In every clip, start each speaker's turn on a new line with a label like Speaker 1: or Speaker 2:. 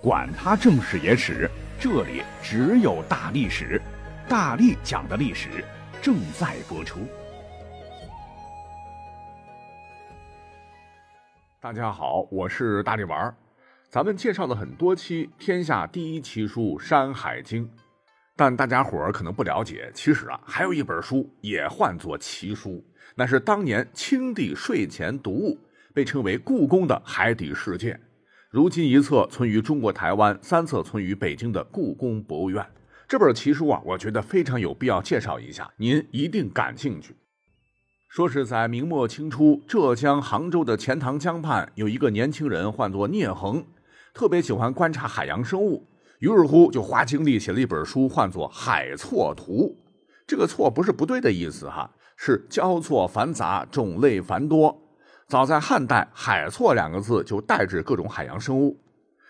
Speaker 1: 管他正史野史，这里只有大历史，大力讲的历史正在播出。
Speaker 2: 大家好，我是大力丸儿。咱们介绍了很多期天下第一奇书《山海经》，但大家伙儿可能不了解，其实啊，还有一本书也唤作奇书，那是当年清帝睡前读物，被称为故宫的海底世界。如今一册存于中国台湾，三册存于北京的故宫博物院。这本奇书啊，我觉得非常有必要介绍一下，您一定感兴趣。说是在明末清初，浙江杭州的钱塘江畔有一个年轻人，唤作聂衡，特别喜欢观察海洋生物，于是乎就花精力写了一本书，唤作《海错图》。这个“错”不是不对的意思哈，是交错繁杂，种类繁多。早在汉代，“海错”两个字就代指各种海洋生物。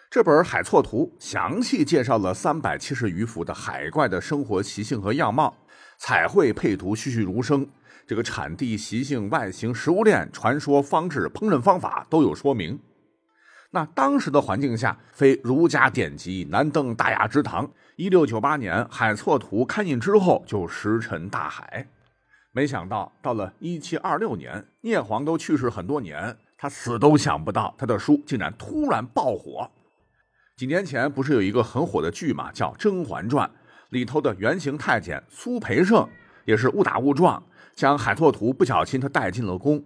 Speaker 2: 这本《海错图》详细介绍了三百七十余幅的海怪的生活习性和样貌，彩绘配图栩栩如生。这个产地、习性、外形、食物链、传说、方式、烹饪方法都有说明。那当时的环境下，非儒家典籍难登大雅之堂。一六九八年，《海错图》刊印之后，就石沉大海。没想到，到了一七二六年，聂璜都去世很多年，他死都想不到，他的书竟然突然爆火。几年前不是有一个很火的剧嘛，叫《甄嬛传》，里头的原型太监苏培盛也是误打误撞，将海错图不小心他带进了宫。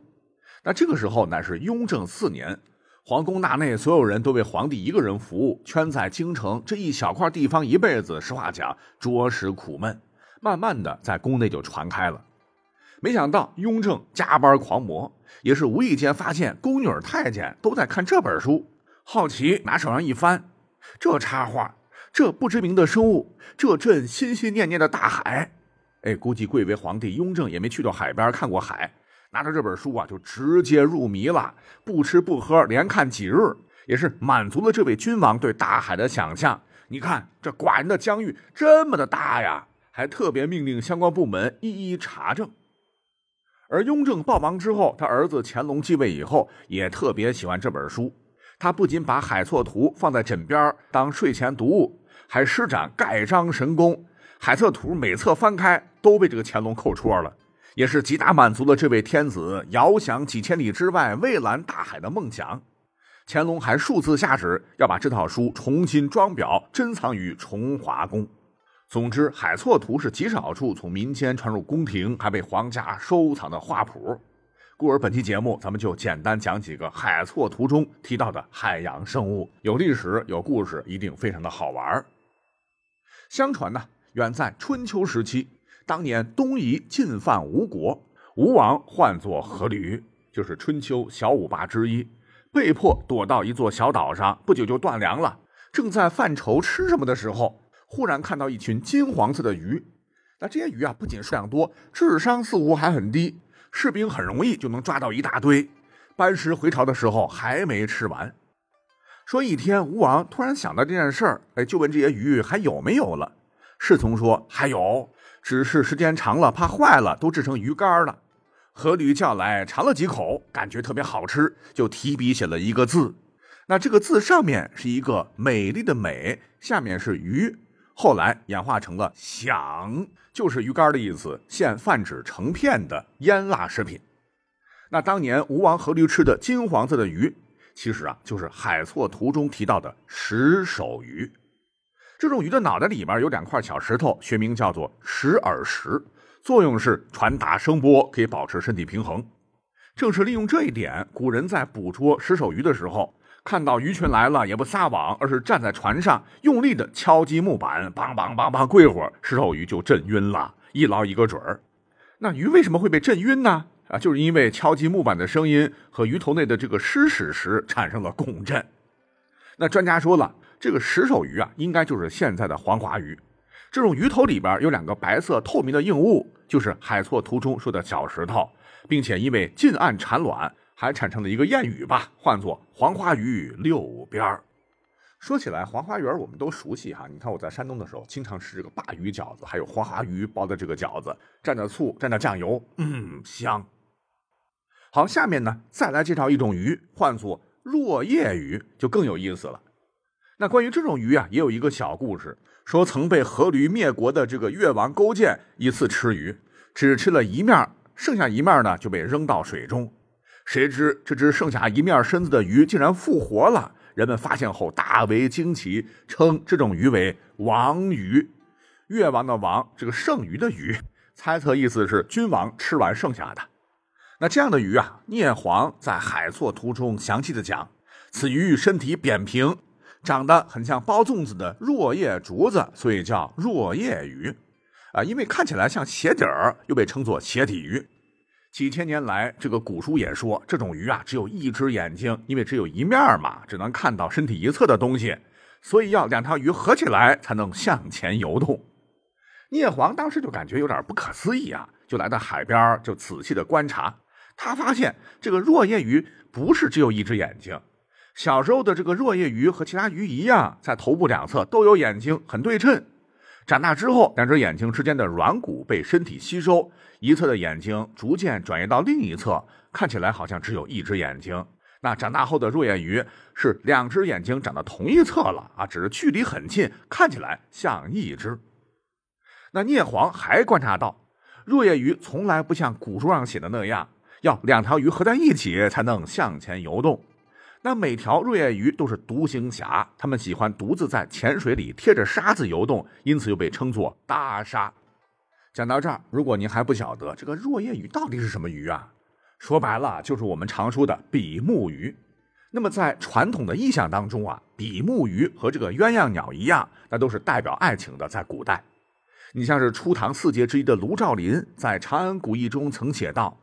Speaker 2: 那这个时候乃是雍正四年，皇宫大内所有人都为皇帝一个人服务，圈在京城这一小块地方一辈子，实话讲着实苦闷。慢慢的在宫内就传开了。没想到雍正加班狂魔，也是无意间发现宫女太监都在看这本书，好奇拿手上一翻，这插画，这不知名的生物，这朕心心念念的大海，哎，估计贵为皇帝雍正也没去到海边看过海，拿着这本书啊就直接入迷了，不吃不喝连看几日，也是满足了这位君王对大海的想象。你看这寡人的疆域这么的大呀，还特别命令相关部门一一查证。而雍正暴亡之后，他儿子乾隆继位以后，也特别喜欢这本书。他不仅把《海错图》放在枕边当睡前读物，还施展盖章神功，《海错图》每册翻开都被这个乾隆扣戳了，也是极大满足了这位天子遥想几千里之外蔚蓝大海的梦想。乾隆还数次下旨要把这套书重新装裱，珍藏于崇华宫。总之，《海错图》是极少数从民间传入宫廷，还被皇家收藏的画谱。故而，本期节目咱们就简单讲几个《海错图》中提到的海洋生物，有历史，有故事，一定非常的好玩。相传呢，远在春秋时期，当年东夷进犯吴国，吴王唤作阖闾，就是春秋小五霸之一，被迫躲到一座小岛上，不久就断粮了。正在犯愁吃什么的时候。忽然看到一群金黄色的鱼，那这些鱼啊，不仅数量多，智商似乎还很低，士兵很容易就能抓到一大堆。班师回朝的时候还没吃完。说一天，吴王突然想到这件事儿，哎，就问这些鱼还有没有了。侍从说还有，只是时间长了怕坏了，都制成鱼干了。阖闾叫来尝了几口，感觉特别好吃，就提笔写了一个字。那这个字上面是一个美丽的美，下面是鱼。后来演化成了“响”，就是鱼干的意思，现泛指成片的腌腊食品。那当年吴王阖闾吃的金黄色的鱼，其实啊就是《海错图》中提到的石首鱼。这种鱼的脑袋里面有两块小石头，学名叫做石耳石，作用是传达声波，可以保持身体平衡。正是利用这一点，古人在捕捉石首鱼的时候。看到鱼群来了，也不撒网，而是站在船上，用力的敲击木板，梆梆梆梆，过会儿，石头鱼就震晕了，一捞一个准儿。那鱼为什么会被震晕呢？啊，就是因为敲击木板的声音和鱼头内的这个湿屎石产生了共振。那专家说了，这个石首鱼啊，应该就是现在的黄花鱼。这种鱼头里边有两个白色透明的硬物，就是海错图中说的小石头，并且因为近岸产卵。还产生了一个谚语吧，唤作“黄花鱼六边儿”。说起来，黄花鱼我们都熟悉哈。你看我在山东的时候，经常吃这个鲅鱼饺子，还有黄花鱼包的这个饺子，蘸着醋，蘸着酱油，嗯，香。好，下面呢，再来介绍一种鱼，唤作落叶鱼，就更有意思了。那关于这种鱼啊，也有一个小故事，说曾被阖闾灭国的这个越王勾践一次吃鱼，只吃了一面，剩下一面呢就被扔到水中。谁知这只剩下一面身子的鱼竟然复活了，人们发现后大为惊奇，称这种鱼为王鱼。越王的王，这个剩余的鱼，猜测意思是君王吃完剩下的。那这样的鱼啊，聂璜在《海错图》中详细的讲，此鱼身体扁平，长得很像包粽子的若叶竹子，所以叫若叶鱼。啊，因为看起来像鞋底儿，又被称作鞋底鱼。几千年来，这个古书也说，这种鱼啊，只有一只眼睛，因为只有一面嘛，只能看到身体一侧的东西，所以要两条鱼合起来才能向前游动。聂黄当时就感觉有点不可思议啊，就来到海边，就仔细的观察。他发现这个若叶鱼不是只有一只眼睛，小时候的这个若叶鱼和其他鱼一样，在头部两侧都有眼睛，很对称。长大之后，两只眼睛之间的软骨被身体吸收，一侧的眼睛逐渐转移到另一侧，看起来好像只有一只眼睛。那长大后的若眼鱼是两只眼睛长到同一侧了啊，只是距离很近，看起来像一只。那聂黄还观察到，若叶鱼从来不像古书上写的那样，要两条鱼合在一起才能向前游动。那每条若叶鱼都是独行侠，它们喜欢独自在浅水里贴着沙子游动，因此又被称作大沙。讲到这儿，如果您还不晓得这个若叶鱼到底是什么鱼啊，说白了就是我们常说的比目鱼。那么在传统的意象当中啊，比目鱼和这个鸳鸯鸟一样，那都是代表爱情的。在古代，你像是初唐四杰之一的卢照邻在《长安古意》中曾写道。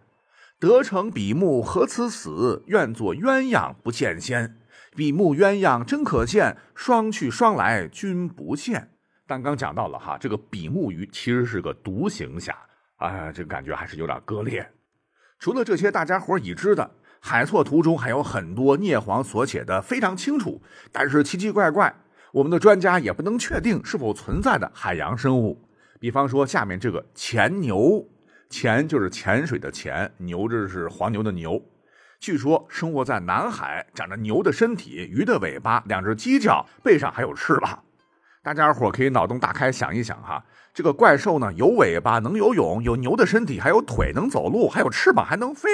Speaker 2: 得成比目何辞死？愿做鸳鸯不见仙。比目鸳鸯真可见，双去双来君不见。刚刚讲到了哈，这个比目鱼其实是个独行侠，啊，这个感觉还是有点割裂。除了这些大家伙已知的，《海错图》中还有很多聂黄所写的非常清楚，但是奇奇怪怪，我们的专家也不能确定是否存在的海洋生物。比方说下面这个潜牛。潜就是潜水的潜，牛这是黄牛的牛。据说生活在南海，长着牛的身体、鱼的尾巴、两只犄角，背上还有翅膀。大家伙可以脑洞大开想一想哈，这个怪兽呢，有尾巴能游泳，有牛的身体，还有腿能走路，还有翅膀还能飞。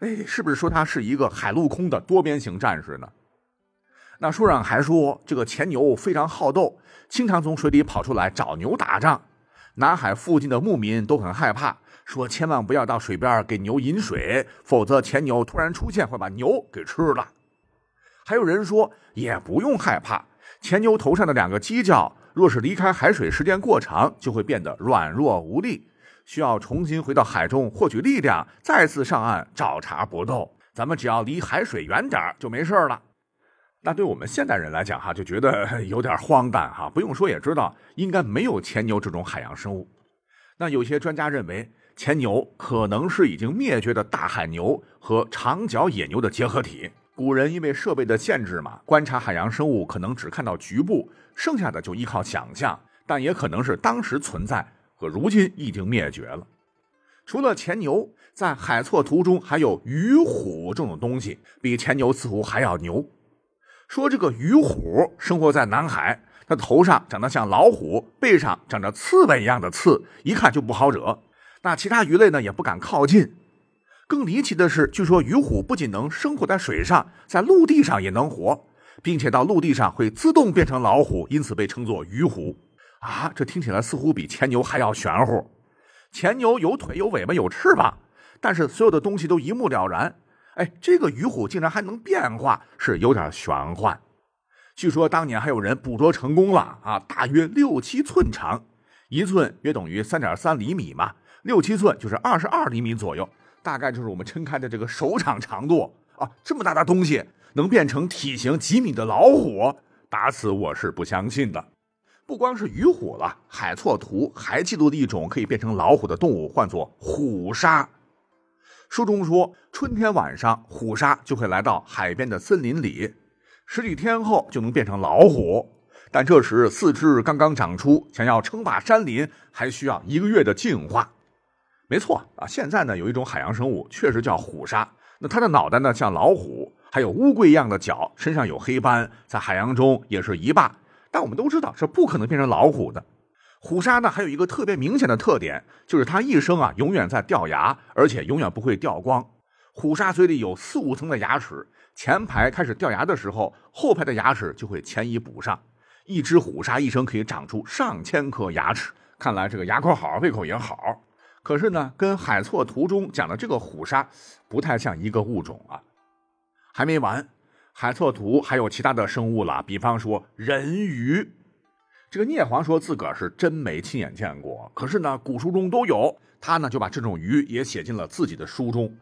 Speaker 2: 哎，是不是说它是一个海陆空的多边形战士呢？那书上还说，这个潜牛非常好斗，经常从水里跑出来找牛打仗。南海附近的牧民都很害怕，说千万不要到水边给牛饮水，否则前牛突然出现会把牛给吃了。还有人说也不用害怕，前牛头上的两个犄角，若是离开海水时间过长，就会变得软弱无力，需要重新回到海中获取力量，再次上岸找茬搏斗。咱们只要离海水远点就没事了。那对我们现代人来讲，哈，就觉得 有点荒诞，哈，不用说也知道，应该没有前牛这种海洋生物。那有些专家认为，前牛可能是已经灭绝的大海牛和长角野牛的结合体。古人因为设备的限制嘛，观察海洋生物可能只看到局部，剩下的就依靠想象。但也可能是当时存在和如今已经灭绝了。除了前牛，在海错图中还有鱼虎这种东西，比前牛似乎还要牛。说这个鱼虎生活在南海，它头上长得像老虎，背上长着刺猬一样的刺，一看就不好惹。那其他鱼类呢也不敢靠近。更离奇的是，据说鱼虎不仅能生活在水上，在陆地上也能活，并且到陆地上会自动变成老虎，因此被称作鱼虎。啊，这听起来似乎比前牛还要玄乎。前牛有腿有尾巴有翅膀，但是所有的东西都一目了然。哎，这个鱼虎竟然还能变化，是有点玄幻。据说当年还有人捕捉成功了啊，大约六七寸长，一寸约等于三点三厘米嘛，六七寸就是二十二厘米左右，大概就是我们撑开的这个手掌长度啊。这么大的东西能变成体型几米的老虎，打死我是不相信的。不光是鱼虎了，海错图还记录了一种可以变成老虎的动物，唤作虎鲨。书中说，春天晚上，虎鲨就会来到海边的森林里，十几天后就能变成老虎。但这时四肢刚刚长出，想要称霸山林，还需要一个月的进化。没错啊，现在呢有一种海洋生物确实叫虎鲨，那它的脑袋呢像老虎，还有乌龟一样的脚，身上有黑斑，在海洋中也是一霸。但我们都知道是不可能变成老虎的。虎鲨呢，还有一个特别明显的特点，就是它一生啊永远在掉牙，而且永远不会掉光。虎鲨嘴里有四五层的牙齿，前排开始掉牙的时候，后排的牙齿就会前移补上。一只虎鲨一生可以长出上千颗牙齿，看来这个牙口好，胃口也好。可是呢，跟海错图中讲的这个虎鲨不太像一个物种啊。还没完，海错图还有其他的生物了，比方说人鱼。这个聂黄说自个儿是真没亲眼见过，可是呢，古书中都有，他呢就把这种鱼也写进了自己的书中。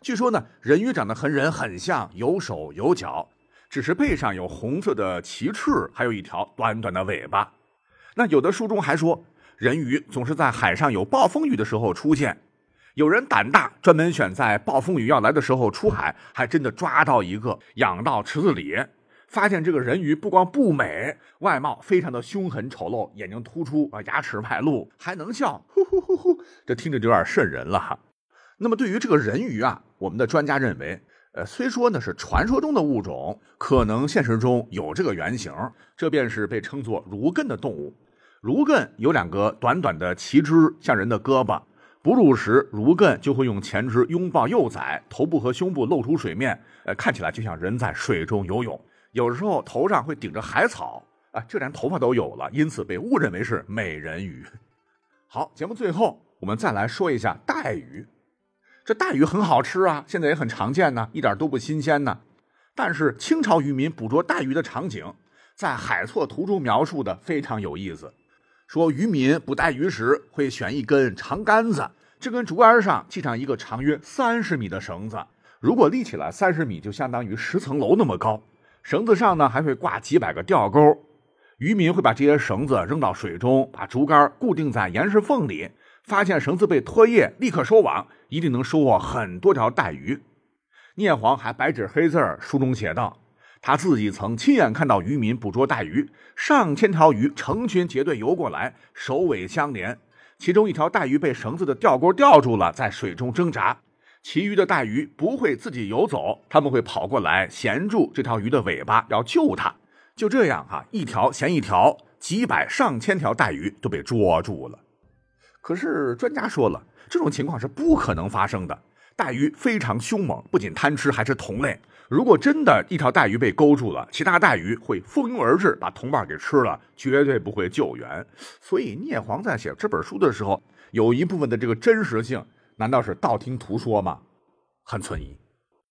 Speaker 2: 据说呢，人鱼长得和人很像，有手有脚，只是背上有红色的鳍翅，还有一条短短的尾巴。那有的书中还说，人鱼总是在海上有暴风雨的时候出现。有人胆大，专门选在暴风雨要来的时候出海，还真的抓到一个，养到池子里。发现这个人鱼不光不美，外貌非常的凶狠丑陋，眼睛突出啊，牙齿外露，还能笑，呼呼呼呼，这听着就有点瘆人了哈。那么对于这个人鱼啊，我们的专家认为，呃，虽说呢是传说中的物种，可能现实中有这个原型，这便是被称作如艮的动物。如艮有两个短短的鳍肢，像人的胳膊，哺乳时如艮就会用前肢拥抱幼崽，头部和胸部露出水面，呃，看起来就像人在水中游泳。有时候头上会顶着海草啊，这连头发都有了，因此被误认为是美人鱼。好，节目最后我们再来说一下带鱼。这带鱼很好吃啊，现在也很常见呢，一点都不新鲜呢。但是清朝渔民捕捉带鱼的场景，在《海错图》中描述的非常有意思。说渔民捕带鱼时会选一根长杆子，这根竹竿上系上一个长约三十米的绳子，如果立起来三十米，就相当于十层楼那么高。绳子上呢还会挂几百个钓钩，渔民会把这些绳子扔到水中，把竹竿固定在岩石缝里。发现绳子被拖曳，立刻收网，一定能收获很多条带鱼。聂黄还白纸黑字书中写道，他自己曾亲眼看到渔民捕捉带鱼，上千条鱼成群结队游过来，首尾相连。其中一条带鱼被绳子的钓钩吊住了，在水中挣扎。其余的带鱼不会自己游走，他们会跑过来衔住这条鱼的尾巴，要救它。就这样哈，一条衔一条，几百上千条带鱼都被捉住了。可是专家说了，这种情况是不可能发生的。带鱼非常凶猛，不仅贪吃，还是同类。如果真的一条带鱼被勾住了，其他带鱼会蜂拥而至，把同伴给吃了，绝对不会救援。所以聂黄在写这本书的时候，有一部分的这个真实性。难道是道听途说吗？很存疑。